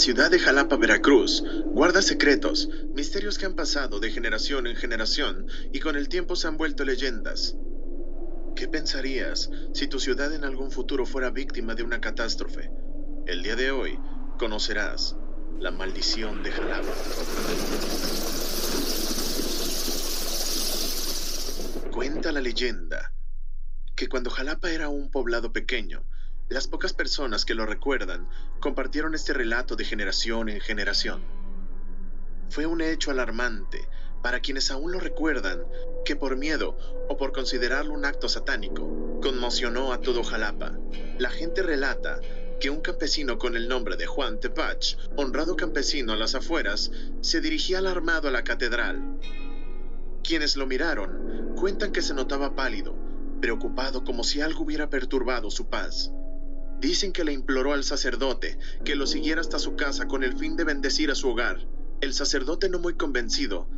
ciudad de Jalapa, Veracruz, guarda secretos, misterios que han pasado de generación en generación y con el tiempo se han vuelto leyendas. ¿Qué pensarías si tu ciudad en algún futuro fuera víctima de una catástrofe? El día de hoy conocerás la maldición de Jalapa. Cuenta la leyenda que cuando Jalapa era un poblado pequeño, las pocas personas que lo recuerdan compartieron este relato de generación en generación. Fue un hecho alarmante para quienes aún lo recuerdan, que por miedo o por considerarlo un acto satánico, conmocionó a todo Jalapa. La gente relata que un campesino con el nombre de Juan Tepach, honrado campesino a las afueras, se dirigía alarmado a la catedral. Quienes lo miraron cuentan que se notaba pálido, preocupado como si algo hubiera perturbado su paz. Dicen que le imploró al sacerdote que lo siguiera hasta su casa con el fin de bendecir a su hogar. El sacerdote, no muy convencido,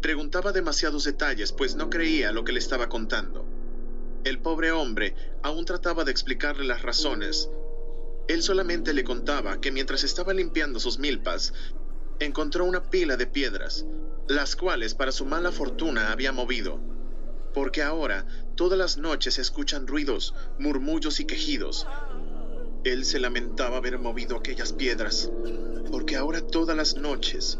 preguntaba demasiados detalles, pues no creía lo que le estaba contando. El pobre hombre aún trataba de explicarle las razones. Él solamente le contaba que mientras estaba limpiando sus milpas, encontró una pila de piedras, las cuales para su mala fortuna había movido, porque ahora todas las noches se escuchan ruidos, murmullos y quejidos, él se lamentaba haber movido aquellas piedras, porque ahora todas las noches,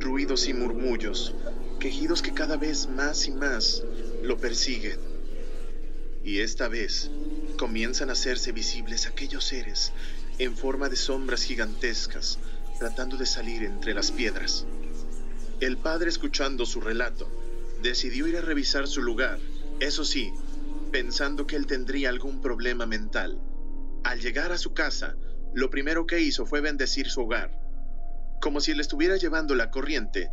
ruidos y murmullos, quejidos que cada vez más y más lo persiguen. Y esta vez comienzan a hacerse visibles aquellos seres en forma de sombras gigantescas, tratando de salir entre las piedras. El padre, escuchando su relato, decidió ir a revisar su lugar, eso sí, pensando que él tendría algún problema mental. Al llegar a su casa, lo primero que hizo fue bendecir su hogar. Como si le estuviera llevando la corriente,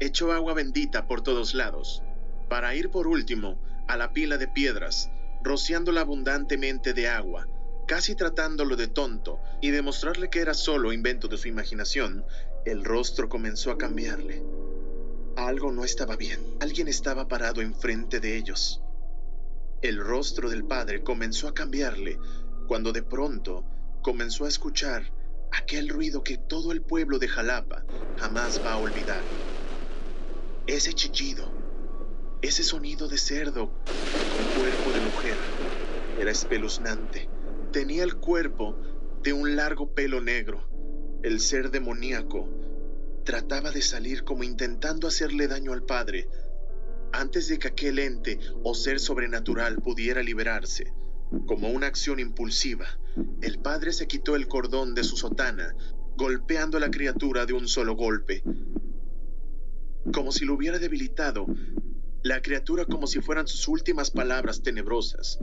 echó agua bendita por todos lados, para ir por último a la pila de piedras, rociándola abundantemente de agua, casi tratándolo de tonto y demostrarle que era solo invento de su imaginación, el rostro comenzó a cambiarle. Algo no estaba bien. Alguien estaba parado enfrente de ellos. El rostro del padre comenzó a cambiarle cuando de pronto comenzó a escuchar aquel ruido que todo el pueblo de Jalapa jamás va a olvidar. Ese chillido, ese sonido de cerdo con cuerpo de mujer, era espeluznante. Tenía el cuerpo de un largo pelo negro. El ser demoníaco trataba de salir como intentando hacerle daño al padre antes de que aquel ente o ser sobrenatural pudiera liberarse. Como una acción impulsiva, el padre se quitó el cordón de su sotana, golpeando a la criatura de un solo golpe. Como si lo hubiera debilitado, la criatura, como si fueran sus últimas palabras tenebrosas,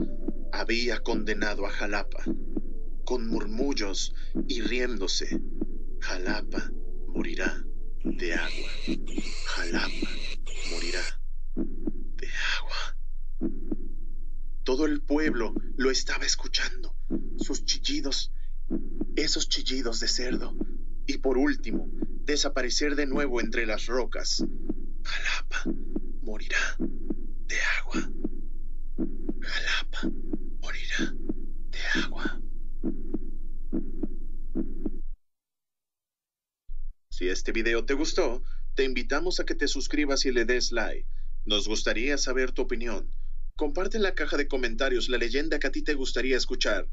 había condenado a Jalapa, con murmullos y riéndose. Jalapa morirá de agua. Jalapa morirá de agua. Todo el pueblo lo estaba escuchando, sus chillidos, esos chillidos de cerdo, y por último, desaparecer de nuevo entre las rocas. Jalapa morirá de agua. Jalapa morirá de agua. Si este video te gustó, te invitamos a que te suscribas y le des like. Nos gustaría saber tu opinión. Comparte en la caja de comentarios la leyenda que a ti te gustaría escuchar.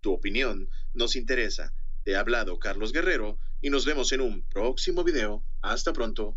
Tu opinión nos interesa. Te ha hablado Carlos Guerrero y nos vemos en un próximo video. Hasta pronto.